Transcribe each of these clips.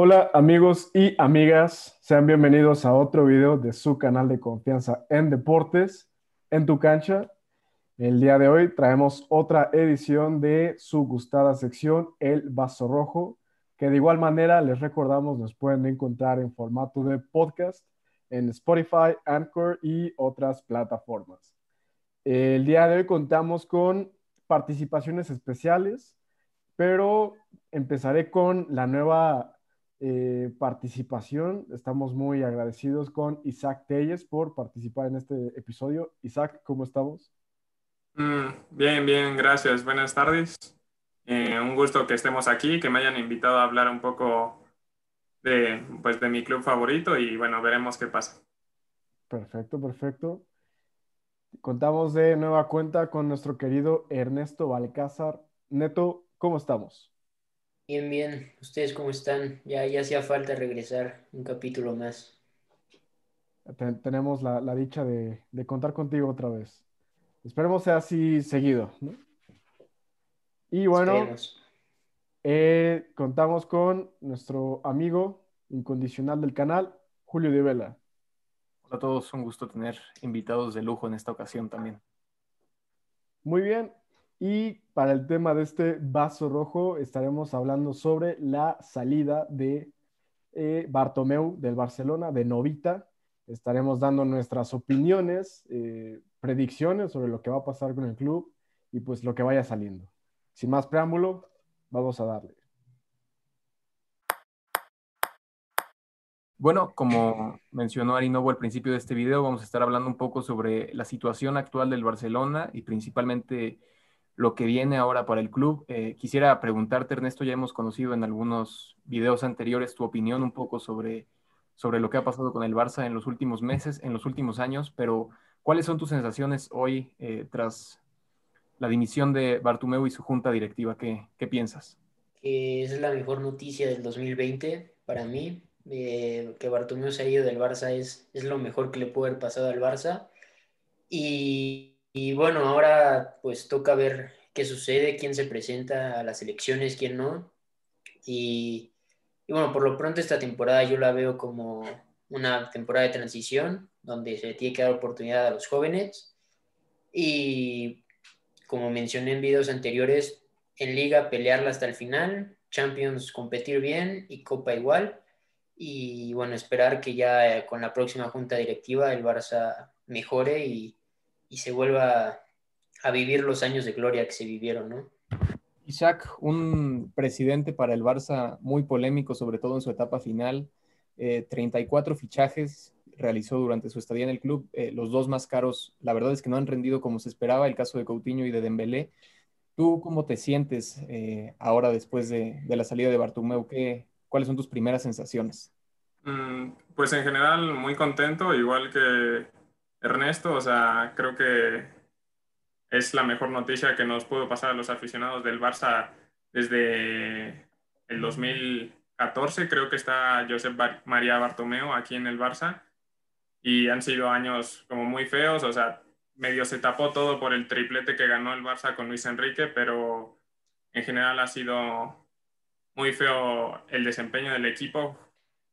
Hola amigos y amigas, sean bienvenidos a otro video de su canal de confianza en deportes, en tu cancha. El día de hoy traemos otra edición de su gustada sección, El Vaso Rojo, que de igual manera les recordamos nos pueden encontrar en formato de podcast en Spotify, Anchor y otras plataformas. El día de hoy contamos con participaciones especiales, pero empezaré con la nueva eh, participación. Estamos muy agradecidos con Isaac Telles por participar en este episodio. Isaac, ¿cómo estamos? Mm, bien, bien, gracias. Buenas tardes. Eh, un gusto que estemos aquí, que me hayan invitado a hablar un poco de, pues, de mi club favorito y bueno, veremos qué pasa. Perfecto, perfecto. Contamos de nueva cuenta con nuestro querido Ernesto Balcázar. Neto, ¿cómo estamos? Bien, bien. ¿Ustedes cómo están? Ya, ya hacía falta regresar un capítulo más. tenemos la, dicha de, contar contigo otra vez. Esperemos sea así seguido. Y bueno, eh, contamos con nuestro amigo incondicional del canal, Julio de Vela. Hola a todos, un gusto tener invitados de lujo en esta ocasión también. Muy bien, y para el tema de este vaso rojo estaremos hablando sobre la salida de eh, Bartomeu del Barcelona, de Novita. Estaremos dando nuestras opiniones, eh, predicciones sobre lo que va a pasar con el club y pues lo que vaya saliendo. Sin más preámbulo, vamos a darle. Bueno, como mencionó Arinovo al principio de este video, vamos a estar hablando un poco sobre la situación actual del Barcelona y principalmente lo que viene ahora para el club. Eh, quisiera preguntarte, Ernesto, ya hemos conocido en algunos videos anteriores tu opinión un poco sobre, sobre lo que ha pasado con el Barça en los últimos meses, en los últimos años, pero ¿cuáles son tus sensaciones hoy eh, tras la dimisión de Bartumeu y su junta directiva? ¿Qué, qué piensas? Que es la mejor noticia del 2020 para mí. Eh, que Bartumeu se ha ido del Barça es, es lo mejor que le puede haber pasado al Barça. Y y bueno, ahora pues toca ver qué sucede, quién se presenta a las elecciones, quién no. Y, bueno, por lo pronto esta temporada yo la veo como una temporada de transición, donde se tiene que dar oportunidad a los jóvenes. Y como mencioné en videos anteriores, en liga pelearla hasta el final, Champions competir bien y Copa igual. Y bueno, esperar que ya con la próxima junta directiva el Barça mejore y, y se vuelva a vivir los años de gloria que se vivieron, ¿no? Isaac, un presidente para el Barça muy polémico, sobre todo en su etapa final. 34 eh, fichajes realizó durante su estadía en el club. Eh, los dos más caros, la verdad es que no han rendido como se esperaba, el caso de Coutinho y de Dembélé. ¿Tú cómo te sientes eh, ahora después de, la salida de Bartomeu? ¿Qué, ¿Cuáles son tus primeras sensaciones? Mm, pues en general muy contento, igual que, Ernesto, o sea, creo que es la mejor noticia que nos pudo pasar a los aficionados del Barça desde el 2014. Creo que está Josep María Bartomeo aquí en el Barça y han sido años como muy feos, o sea, medio se tapó todo por el triplete que ganó el Barça con Luis Enrique, pero en general ha sido muy feo el desempeño del equipo.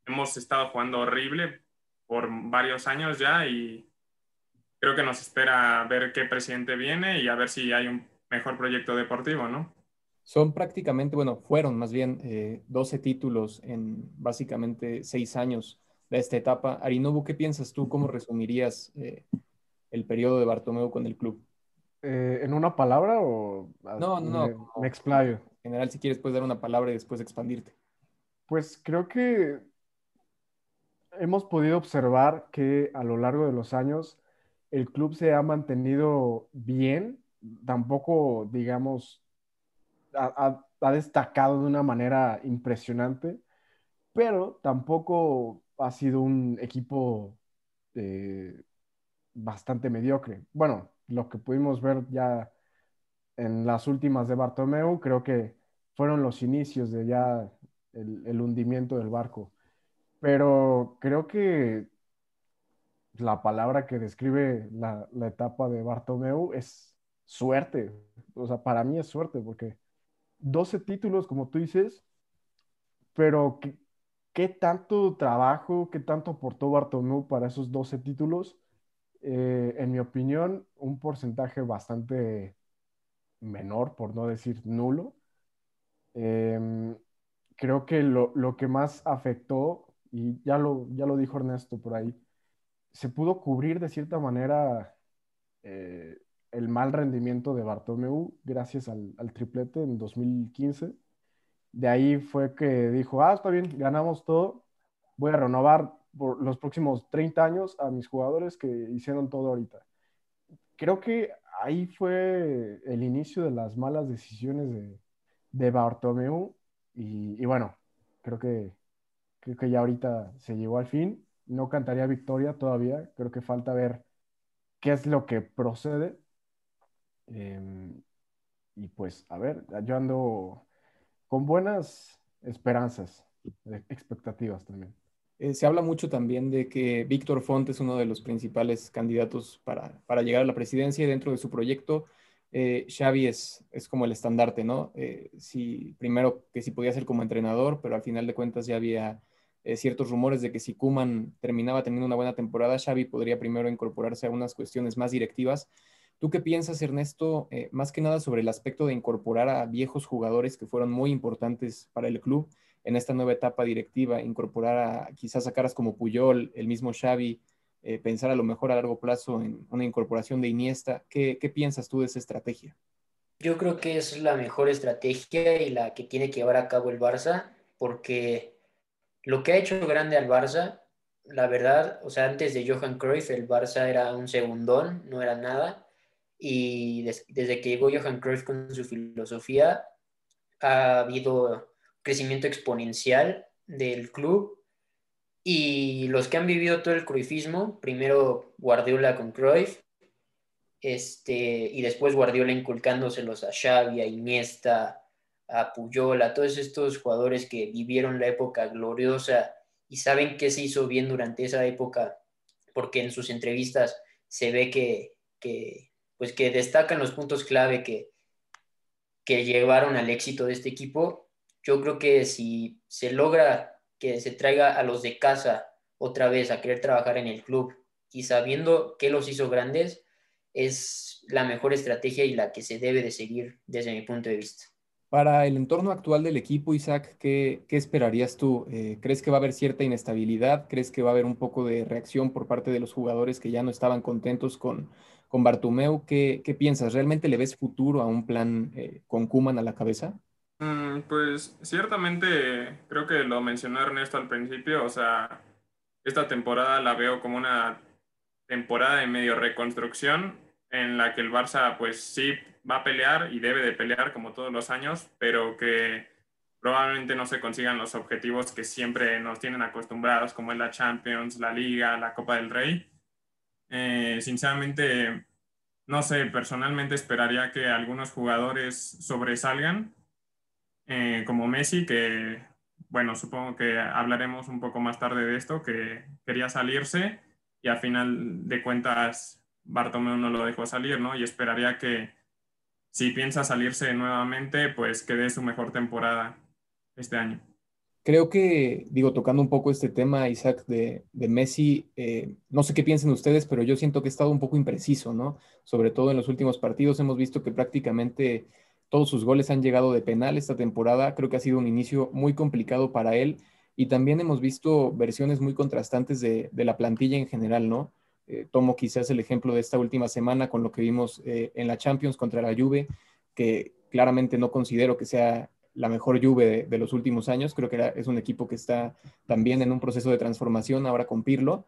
Hemos estado jugando horrible por varios años ya y creo que nos espera ver qué presidente viene y a ver si hay un mejor proyecto deportivo, ¿no? Son prácticamente, bueno, fueron más bien 12 eh, títulos en básicamente seis años de esta etapa. Arinobu, ¿qué piensas tú? ¿Cómo resumirías eh, el periodo de Bartomeu con el club? Eh, ¿En una palabra o...? No, no, me, me explayo. En general, si quieres, puedes dar una palabra y después expandirte. Pues creo que hemos podido observar que a lo largo de los años el club se ha mantenido bien, tampoco, digamos, ha, destacado de una manera impresionante, pero tampoco ha sido un equipo eh, bastante mediocre. Bueno, lo que pudimos ver ya en las últimas de Bartomeu, creo que fueron los inicios de ya el hundimiento del barco. Pero creo que la palabra que describe la, etapa de Bartomeu es suerte. O sea, para mí es suerte, porque 12 títulos, como tú dices, pero qué tanto trabajo, qué tanto aportó Bartomeu para esos 12 títulos. Eh, en mi opinión, un porcentaje bastante menor, por no decir nulo. Em, creo que lo, que más afectó, y ya lo, ya lo dijo Ernesto por ahí, se pudo cubrir de cierta manera eh, el mal rendimiento de Bartomeu gracias al, triplete en 2015. De ahí fue que dijo, ah, está bien, ganamos todo, voy a renovar por los próximos 30 años a mis jugadores que hicieron todo ahorita. Creo que ahí fue el inicio de las malas decisiones de, de Bartomeu y, bueno, creo que, creo que ya ahorita se llegó al fin. No cantaría victoria todavía, creo que falta ver qué es lo que procede. Em, y pues, a ver, yo ando con buenas esperanzas, expectativas también. Eh, se habla mucho también de que Víctor Font es uno de los principales candidatos para, para, llegar a la presidencia y dentro de su proyecto eh, Xavi es, es, como el estandarte, ¿no? Eh, primero que si podía ser como entrenador, pero al final de cuentas ya había eh, ciertos rumores de que si Kuman terminaba teniendo una buena temporada, Xavi podría primero incorporarse a unas cuestiones más directivas. ¿Tú qué piensas, Ernesto, más que nada sobre el aspecto de incorporar a viejos jugadores que fueron muy importantes para el club en esta nueva etapa directiva, incorporar a quizás a caras como Puyol, el mismo Xavi, eh, pensar a lo mejor a largo plazo en una incorporación de Iniesta. ¿Qué, ¿Qué, piensas tú de esa estrategia? Yo creo que es la mejor estrategia y la que tiene que llevar a cabo el Barça, porque lo que ha hecho grande al Barça, la verdad, o sea, antes de Johan Cruyff, el Barça era un segundón, no era nada, y desde que llegó Johan Cruyff con su filosofía, ha habido crecimiento exponencial del club. Y los que han vivido todo el cruifismo, primero Guardiola con Cruyff, este, y después Guardiola inculcándoselos a Xavi, a Iniesta, a Puyol, a todos estos jugadores que vivieron la época gloriosa y saben qué se hizo bien durante esa época, porque en sus entrevistas se ve que, que pues que destacan los puntos clave que, que llevaron al éxito de este equipo. Yo creo que si se logra que se traiga a los de casa otra vez a querer trabajar en el club y sabiendo que los hizo grandes, es la mejor estrategia y la que se debe de seguir desde mi punto de vista. Para el entorno actual del equipo, Isaac, ¿qué, esperarías tú? Eh, ¿Crees que va a haber cierta inestabilidad? ¿Crees que va a haber un poco de reacción por parte de los jugadores que ya no estaban contentos con, con Bartumeu? ¿Qué, ¿Qué, piensas? ¿Realmente le ves futuro a un plan eh, con Kuman a la cabeza? Mm, pues ciertamente creo que lo mencionó Ernesto al principio, o sea, esta temporada la veo como una temporada de medio reconstrucción en la que el Barça pues sí va a pelear y debe de pelear como todos los años, pero que probablemente no se consigan los objetivos que siempre nos tienen acostumbrados, como es la Champions, la Liga, la Copa del Rey. Eh, sinceramente, no sé, personalmente esperaría que algunos jugadores sobresalgan eh, como Messi, que, bueno, supongo que hablaremos un poco más tarde de esto, que quería salirse y a final de cuentas Bartomeu no lo dejó salir, ¿no? Y esperaría que si piensa salirse nuevamente, pues que dé su mejor temporada este año. Creo que, digo, tocando un poco este tema, Isaac, de, Messi, eh, no sé qué piensen ustedes, pero yo siento que ha estado un poco impreciso, ¿no? Sobre todo en los últimos partidos hemos visto que prácticamente todos sus goles han llegado de penal esta temporada. Creo que ha sido un inicio muy complicado para él. Y también hemos visto versiones muy contrastantes de, la plantilla en general, ¿no? Eh, tomo quizás el ejemplo de esta última semana con lo que vimos eh, en la Champions contra la Juve, que claramente no considero que sea la mejor Juve de, los últimos años. Creo que es un equipo que está también en un proceso de transformación ahora con Pirlo,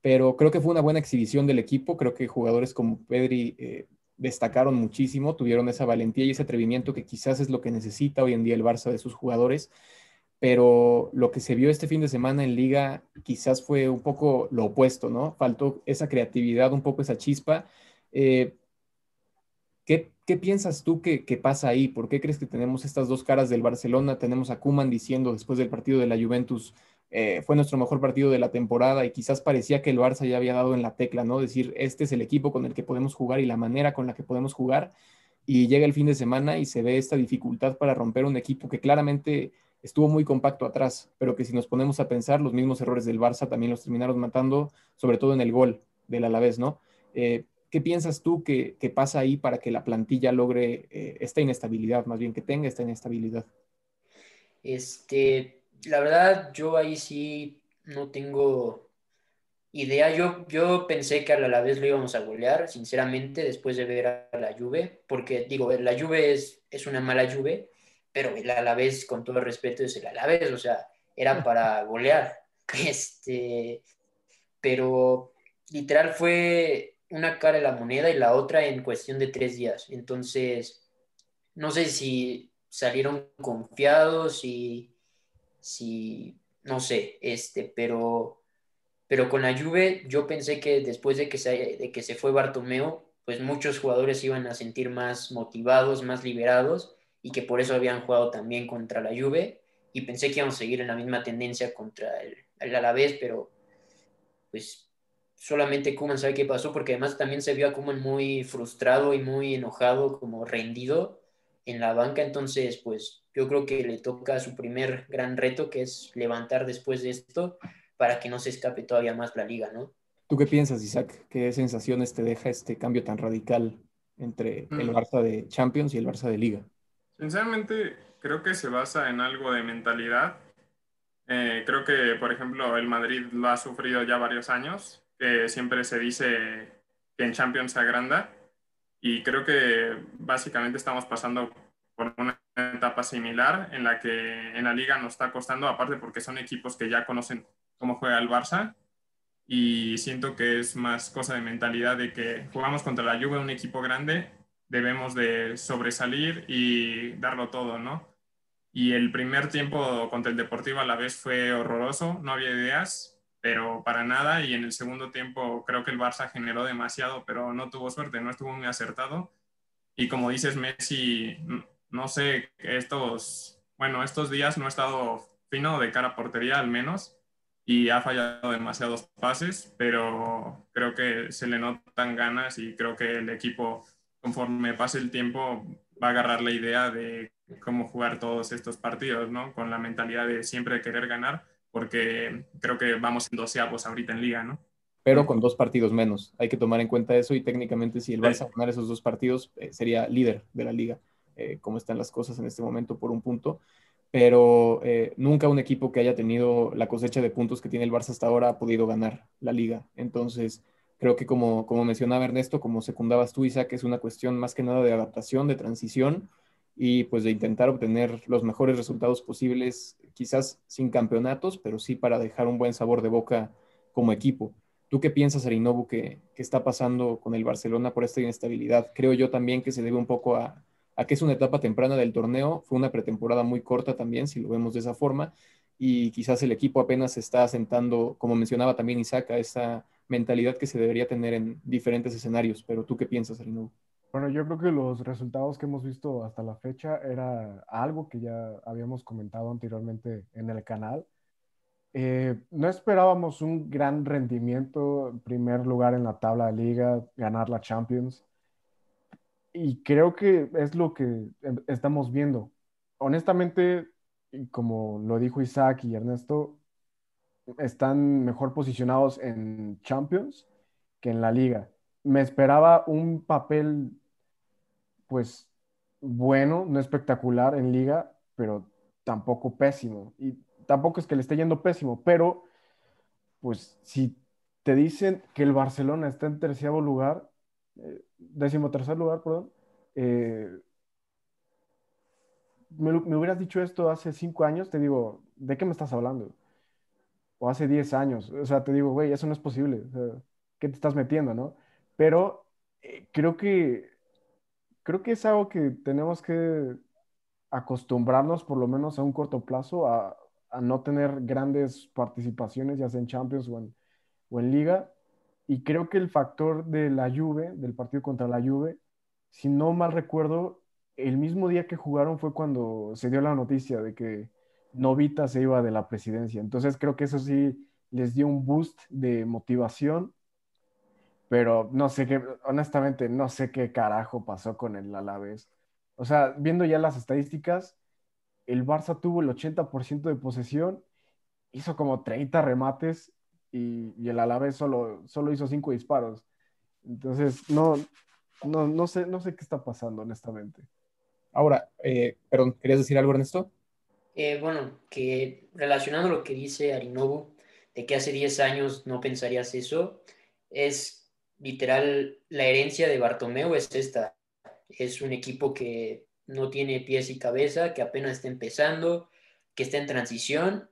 pero creo que fue una buena exhibición del equipo. Creo que jugadores como Pedri eh, destacaron muchísimo, tuvieron esa valentía y ese atrevimiento que quizás es lo que necesita hoy en día el Barça de sus jugadores, pero lo que se vio este fin de semana en liga quizás fue un poco lo opuesto, ¿no? Faltó esa creatividad, un poco esa chispa. Eh, ¿qué, piensas tú que, que, pasa ahí? ¿Por qué crees que tenemos estas dos caras del Barcelona? Tenemos a Kuman diciendo después del partido de la Juventus, eh, fue nuestro mejor partido de la temporada y quizás parecía que el Barça ya había dado en la tecla, ¿no? Decir, este es el equipo con el que podemos jugar y la manera con la que podemos jugar. Y llega el fin de semana y se ve esta dificultad para romper un equipo que claramente estuvo muy compacto atrás, pero que si nos ponemos a pensar, los mismos errores del Barça también los terminaron matando, sobre todo en el gol del Alavés, ¿no? Eh, ¿Qué piensas tú que, pasa ahí para que la plantilla logre eh, esta inestabilidad, más bien que tenga esta inestabilidad? Este, la verdad, yo ahí sí no tengo idea. Yo, yo pensé que a la vez lo íbamos a golear, sinceramente, después de ver a la Juve, porque digo, la Juve es, es una mala Juve, pero el Alavés, con todo respeto, es el Alavés, o sea, era para golear. Este, pero literal fue una cara de la moneda y la otra en cuestión de tres días. Entonces, no sé si salieron confiados y si, no sé, este, pero, pero con la Juve yo pensé que después de que se, de que se fue Bartomeo, pues muchos jugadores iban a sentir más motivados, más liberados y que por eso habían jugado también contra la Juve y pensé que íbamos a seguir en la misma tendencia contra el, el Alavés, pero pues solamente Kuman sabe qué pasó, porque además también se vio a Kuman muy frustrado y muy enojado, como rendido en la banca, entonces pues yo creo que le toca su primer gran reto, que es levantar después de esto para que no se escape todavía más la liga, ¿no? ¿Tú qué piensas, Isaac? ¿Qué sensaciones te deja este cambio tan radical entre el mm. Barça de Champions y el Barça de Liga? Sinceramente, creo que se basa en algo de mentalidad. Eh, creo que, por ejemplo, el Madrid lo ha sufrido ya varios años, que siempre se dice que en Champions se agranda. Y creo que básicamente estamos pasando por una etapa similar en la que en la liga nos está costando, aparte porque son equipos que ya conocen cómo juega el Barça. Y siento que es más cosa de mentalidad de que jugamos contra la Juve, un equipo grande, debemos de sobresalir y darlo todo, ¿no? Y el primer tiempo contra el Deportivo a la vez fue horroroso, no había ideas, pero para nada. Y en el segundo tiempo creo que el Barça generó demasiado, pero no tuvo suerte, no estuvo muy acertado. Y como dices, Messi, no sé, estos, bueno, estos días no ha estado fino de cara a portería al menos y ha fallado demasiados pases, pero creo que se le notan ganas y creo que el equipo conforme pase el tiempo va a agarrar la idea de cómo jugar todos estos partidos, ¿no? Con la mentalidad de siempre querer ganar, porque creo que vamos en doceavos ahorita en liga, ¿no? Pero con dos partidos menos. Hay que tomar en cuenta eso y técnicamente si el Barça ganar esos dos partidos eh, sería líder de la liga, eh, como están las cosas en este momento por un punto. Pero eh, nunca un equipo que haya tenido la cosecha de puntos que tiene el Barça hasta ahora ha podido ganar la liga. Entonces, Creo que como, como mencionaba Ernesto, como secundabas tú, Isaac, es una cuestión más que nada de adaptación, de transición y pues de intentar obtener los mejores resultados posibles, quizás sin campeonatos, pero sí para dejar un buen sabor de boca como equipo. ¿Tú qué piensas, Arinobu, que, que está pasando con el Barcelona por esta inestabilidad? Creo yo también que se debe un poco a, a que es una etapa temprana del torneo, fue una pretemporada muy corta también, si lo vemos de esa forma, y quizás el equipo apenas se está asentando, como mencionaba también Isaac, a esa mentalidad que se debería tener en diferentes escenarios. Pero tú qué piensas, Arino? Bueno, yo creo que los resultados que hemos visto hasta la fecha era algo que ya habíamos comentado anteriormente en el canal. Eh, no esperábamos un gran rendimiento, primer lugar en la tabla de liga, ganar la Champions. Y creo que es lo que estamos viendo. Honestamente, como lo dijo Isaac y Ernesto, están mejor posicionados en Champions que en la liga. Me esperaba un papel, pues, bueno, no espectacular en liga, pero tampoco pésimo. Y tampoco es que le esté yendo pésimo, pero, pues, si te dicen que el Barcelona está en tercer lugar, eh, décimo tercer lugar, perdón, eh, me, me, hubieras dicho esto hace cinco años, te digo, ¿de qué me estás hablando? O hace 10 años. O sea, te digo, güey, eso no es posible. ¿Qué te estás metiendo, no? Pero eh, creo que, creo que es algo que tenemos que acostumbrarnos, por lo menos a un corto plazo, a, a no tener grandes participaciones, ya sea en Champions o en, o en Liga. Y creo que el factor de la Juve, del partido contra la Juve, si no mal recuerdo, el mismo día que jugaron fue cuando se dio la noticia de que Novita se iba de la presidencia. Entonces creo que eso sí les dio un boost de motivación, pero no sé qué, honestamente, no sé qué carajo pasó con el Alavés. O sea, viendo ya las estadísticas, el Barça tuvo el 80% de posesión, hizo como 30 remates y, el Alavés solo, solo hizo 5 disparos. Entonces, no, no, no, sé, no sé qué está pasando, honestamente. Ahora, eh, perdón, ¿querías decir algo, Ernesto? Eh, bueno, que relacionando lo que dice Arinobu, de que hace 10 años no pensarías eso, es literal, la herencia de Bartomeu es esta. Es un equipo que no tiene pies y cabeza, que apenas está empezando, que está en transición.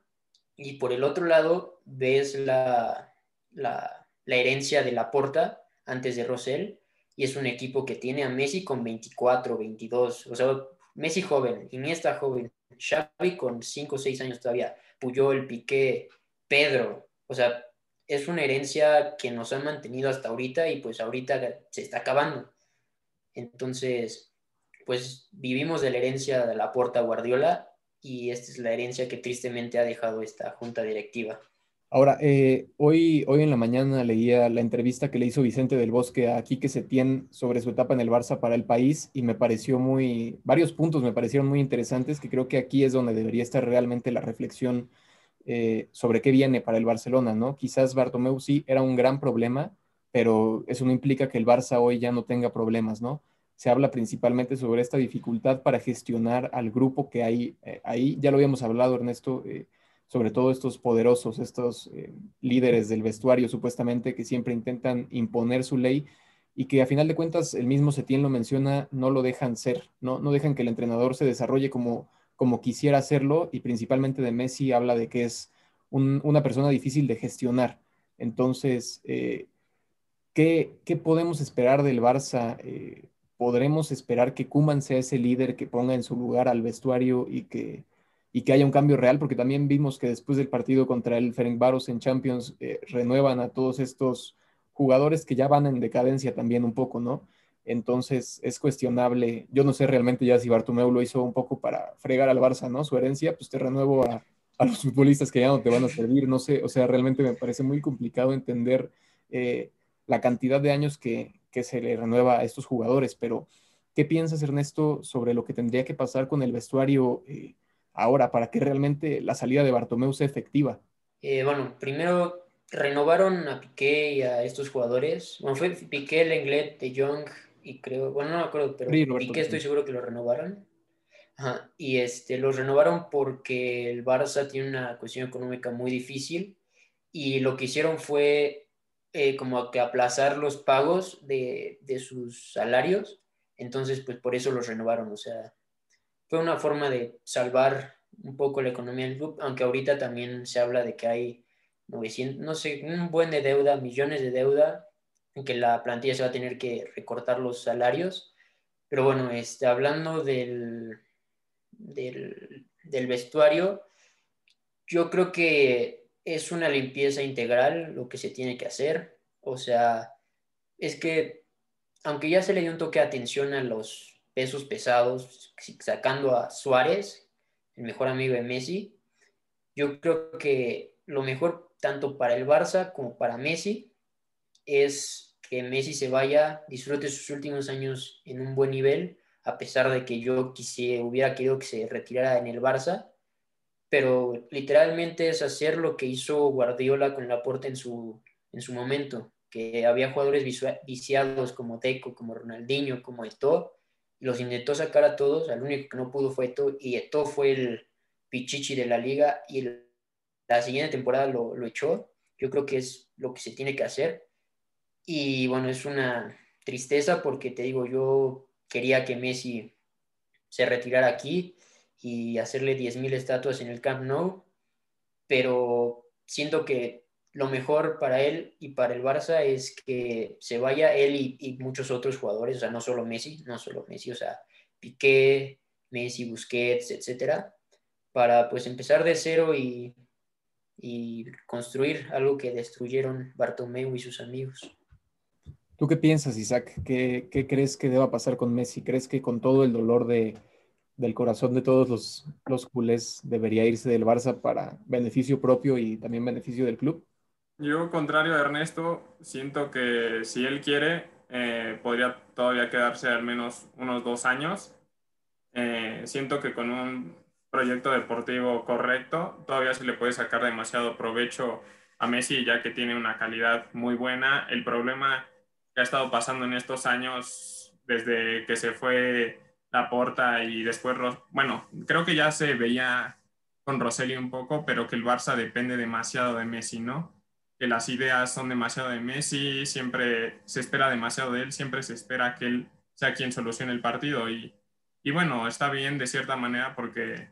Y por el otro lado, ves la, la, la herencia de Laporta antes de Rosell, y es un equipo que tiene a Messi con 24, 22, o sea, Messi joven, Iniesta joven, Xavi con 5 o 6 años todavía, Puyol, Piqué, Pedro, o sea, es una herencia que nos han mantenido hasta ahorita y pues ahorita se está acabando. Entonces, pues vivimos de la herencia de la Porta Guardiola y esta es la herencia que tristemente ha dejado esta junta directiva. Ahora, eh, hoy, hoy en la mañana leía la entrevista que le hizo Vicente del Bosque a Quique Setién sobre su etapa en el Barça para el país y me pareció muy, varios puntos me parecieron muy interesantes que creo que aquí es donde debería estar realmente la reflexión eh, sobre qué viene para el Barcelona, ¿no? Quizás Bartomeu sí era un gran problema, pero eso no implica que el Barça hoy ya no tenga problemas, ¿no? Se habla principalmente sobre esta dificultad para gestionar al grupo que hay eh, ahí. Ya lo habíamos hablado, Ernesto sobre todo estos poderosos, estos eh, líderes del vestuario supuestamente que siempre intentan imponer su ley y que a final de cuentas el mismo Setién lo menciona, no lo dejan ser, no, no dejan que el entrenador se desarrolle como, como quisiera hacerlo y principalmente de Messi habla de que es una persona difícil de gestionar. Entonces, eh, ¿qué, podemos esperar del Barça? Eh, ¿Podremos esperar que Kuman sea ese líder que ponga en su lugar al vestuario y que y que haya un cambio real, porque también vimos que después del partido contra el Ferencváros en Champions eh, renuevan a todos estos jugadores que ya van en decadencia también un poco, ¿no? Entonces es cuestionable, yo no sé realmente ya si Bartomeu lo hizo un poco para fregar al Barça, ¿no? Su herencia, pues te renuevo a, los futbolistas que ya no te van a servir, no sé, o sea, realmente me parece muy complicado entender eh, la cantidad de años que, que se le renueva a estos jugadores, pero ¿qué piensas, Ernesto, sobre lo que tendría que pasar con el vestuario? Eh, ahora para que realmente la salida de Bartomeu sea efectiva? Eh, bueno, primero renovaron a Piqué y a estos jugadores. Bueno, fue Piqué, Lenglet, De Jong y creo, bueno, no me acuerdo, pero Piqué estoy seguro que lo renovaron. Ajá, y este, los renovaron porque el Barça tiene una cuestión económica muy difícil y lo que hicieron fue eh, como que aplazar los pagos de, de sus salarios. Entonces, pues por eso los renovaron. O sea, fue una forma de salvar un poco la economía del club, aunque ahorita también se habla de que hay 900, no sé, un buen de deuda, millones de deuda, en que la plantilla se va a tener que recortar los salarios. Pero bueno, este, hablando del, del, del vestuario, yo creo que es una limpieza integral lo que se tiene que hacer. O sea, es que aunque ya se le dio un toque de atención a los pesos pesados, sacando a Suárez, el mejor amigo de Messi. Yo creo que lo mejor tanto para el Barça como para Messi es que Messi se vaya, disfrute sus últimos años en un buen nivel, a pesar de que yo quisiera, hubiera querido que se retirara en el Barça, pero literalmente es hacer lo que hizo Guardiola con Laporte en su, en su momento, que había jugadores viciados como Deco, como Ronaldinho, como Eto'o, los intentó sacar a todos, al único que no pudo fue Eto, y Eto fue el pichichi de la liga, y la siguiente temporada lo, lo echó. Yo creo que es lo que se tiene que hacer. Y bueno, es una tristeza porque te digo, yo quería que Messi se retirara aquí y hacerle 10.000 estatuas en el Camp Nou, pero siento que lo mejor para él y para el Barça es que se vaya él y, muchos otros jugadores, o sea, no solo Messi, no solo Messi, o sea, Piqué, Messi, Busquets, etcétera, para pues empezar de cero y, y construir algo que destruyeron Bartomeu y sus amigos. ¿Tú qué piensas, Isaac? ¿Qué, ¿Qué, crees que deba pasar con Messi? ¿Crees que con todo el dolor de, del corazón de todos los, los culés debería irse del Barça para beneficio propio y también beneficio del club? Yo, contrario a Ernesto, siento que si él quiere, eh, podría todavía quedarse al menos unos dos años. Eh, siento que con un proyecto deportivo correcto. Todavía se le puede sacar demasiado provecho a Messi ya que tiene una calidad muy buena. El problema que ha estado pasando en estos años desde que se fue la Porta y después, bueno, creo que ya se veía con Rosselli un poco, pero que el Barça depende demasiado de Messi, ¿no? Que las ideas son demasiado de Messi, siempre se espera demasiado de él, siempre se espera que él sea quien solucione el partido y, y bueno, está bien de cierta manera porque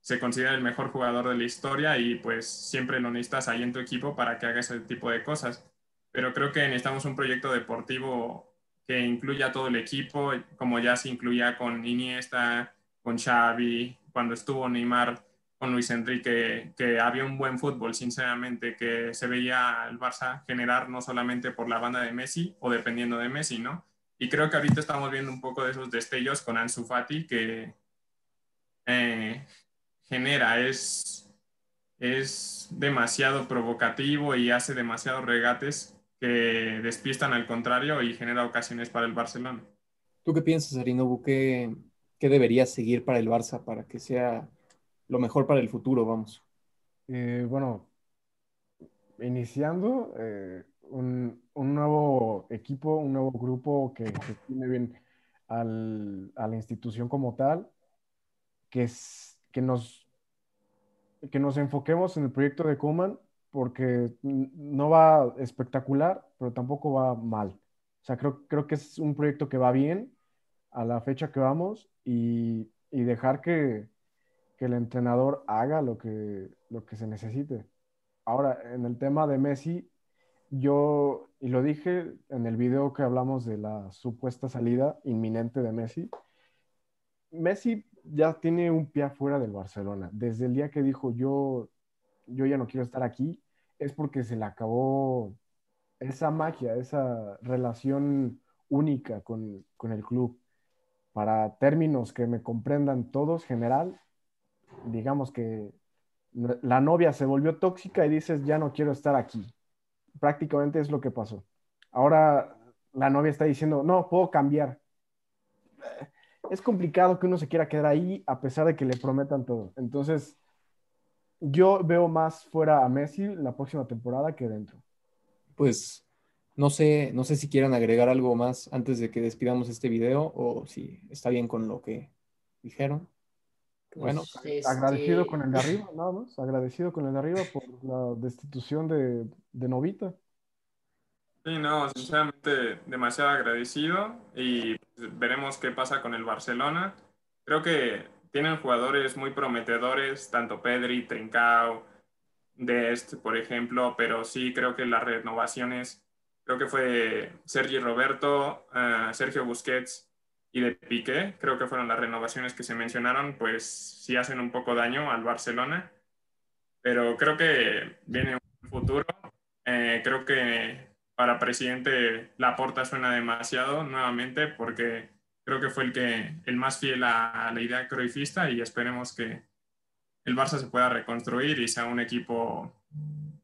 se considera el mejor jugador de la historia y pues siempre lo necesitas ahí en tu equipo para que haga ese tipo de cosas. Pero creo que necesitamos un proyecto deportivo que incluya todo el equipo, como ya se incluía con Iniesta, con Xavi, cuando estuvo Neymar con Luis Enrique, que había un buen fútbol, sinceramente, que se veía el Barça generar no solamente por la banda de Messi o dependiendo de Messi, ¿no? Y creo que ahorita estamos viendo un poco de esos destellos con Ansu Fati, que eh, genera, es, es demasiado provocativo y hace demasiados regates que despistan al contrario y genera ocasiones para el Barcelona. ¿Tú qué piensas, Arinobu? ¿Qué, ¿Qué debería seguir para el Barça para que sea lo mejor para el futuro, vamos? Eh, bueno, iniciando eh, un, un, nuevo equipo, un nuevo grupo que, que tiene bien al, a la institución como tal, que es que nos, que nos enfoquemos en el proyecto de Kuman porque no va espectacular, pero tampoco va mal. O sea, creo, creo que es un proyecto que va bien a la fecha que vamos y, y dejar que, que, el entrenador haga lo que, lo que se necesite. Ahora, en el tema de Messi, yo, y lo dije en el video que hablamos de la supuesta salida inminente de Messi, Messi ya tiene un pie afuera del Barcelona. Desde el día que dijo yo, yo ya no quiero estar aquí, es porque se le acabó esa magia, esa relación única con, con el club. Para términos que me comprendan todos, general, digamos que la novia se volvió tóxica y dices, ya no quiero estar aquí. Prácticamente es lo que pasó. Ahora la novia está diciendo, no, puedo cambiar es complicado que uno se quiera quedar ahí a pesar de que le prometan todo. Entonces, yo veo más fuera a Messi la próxima temporada que dentro. Pues no sé, no sé si quieran agregar algo más antes de que despidamos este video o si está bien con lo que dijeron. Pues, bueno, este, agradecido con el de arriba, nada más, agradecido con el de arriba por la destitución de, de Novita. Sí, no, sinceramente demasiado agradecido y veremos qué pasa con el Barcelona. Creo que tienen jugadores muy prometedores, tanto Pedri, Trincao, Dest, por ejemplo, pero sí creo que las renovaciones, creo que fue Sergi Roberto, uh, Sergio Busquets y de Piqué, creo que fueron las renovaciones que se mencionaron, pues sí hacen un poco daño al Barcelona, pero creo que viene un futuro. Eh, creo que para presidente Laporta suena demasiado nuevamente porque creo que fue el, que, el más fiel a, la idea croifista y esperemos que el Barça se pueda reconstruir y sea un equipo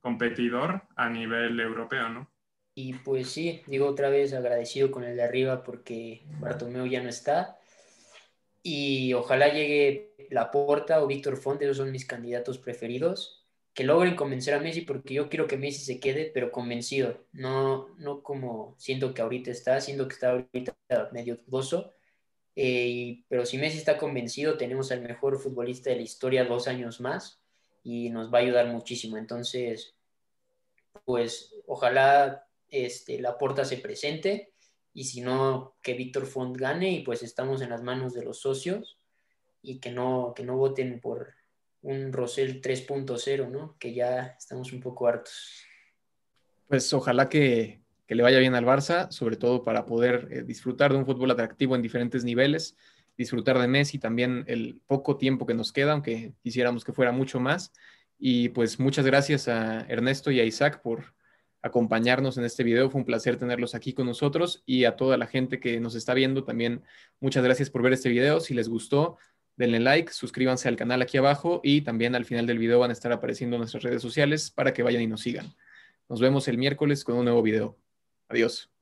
competidor a nivel europeo, ¿no? Y pues sí, digo otra vez agradecido con el de arriba porque Bartomeu ya no está. Y ojalá llegue Laporta o Víctor Fonte, esos son mis candidatos preferidos que logren convencer a Messi, porque yo quiero que Messi se quede, pero convencido, no, no como siento que ahorita está, siento que está ahorita medio dudoso, eh, pero si Messi está convencido, tenemos al mejor futbolista de la historia dos años más y nos va a ayudar muchísimo. Entonces, pues ojalá este, la puerta se presente y si no, que Víctor Font gane y pues estamos en las manos de los socios y que no, que no voten por, un Rosell 3.0, ¿no? Que ya estamos un poco hartos. Pues ojalá que, le vaya bien al Barça, sobre todo para poder eh, disfrutar de un fútbol atractivo en diferentes niveles, disfrutar de Messi también el poco tiempo que nos queda, aunque quisiéramos que fuera mucho más. Y pues muchas gracias a Ernesto y a Isaac por acompañarnos en este video. Fue un placer tenerlos aquí con nosotros y a toda la gente que nos está viendo también muchas gracias por ver este video. Si les gustó, denle like, suscríbanse al canal aquí abajo y también al final del video van a estar apareciendo nuestras redes sociales para que vayan y nos sigan. Nos vemos el miércoles con un nuevo video. Adiós.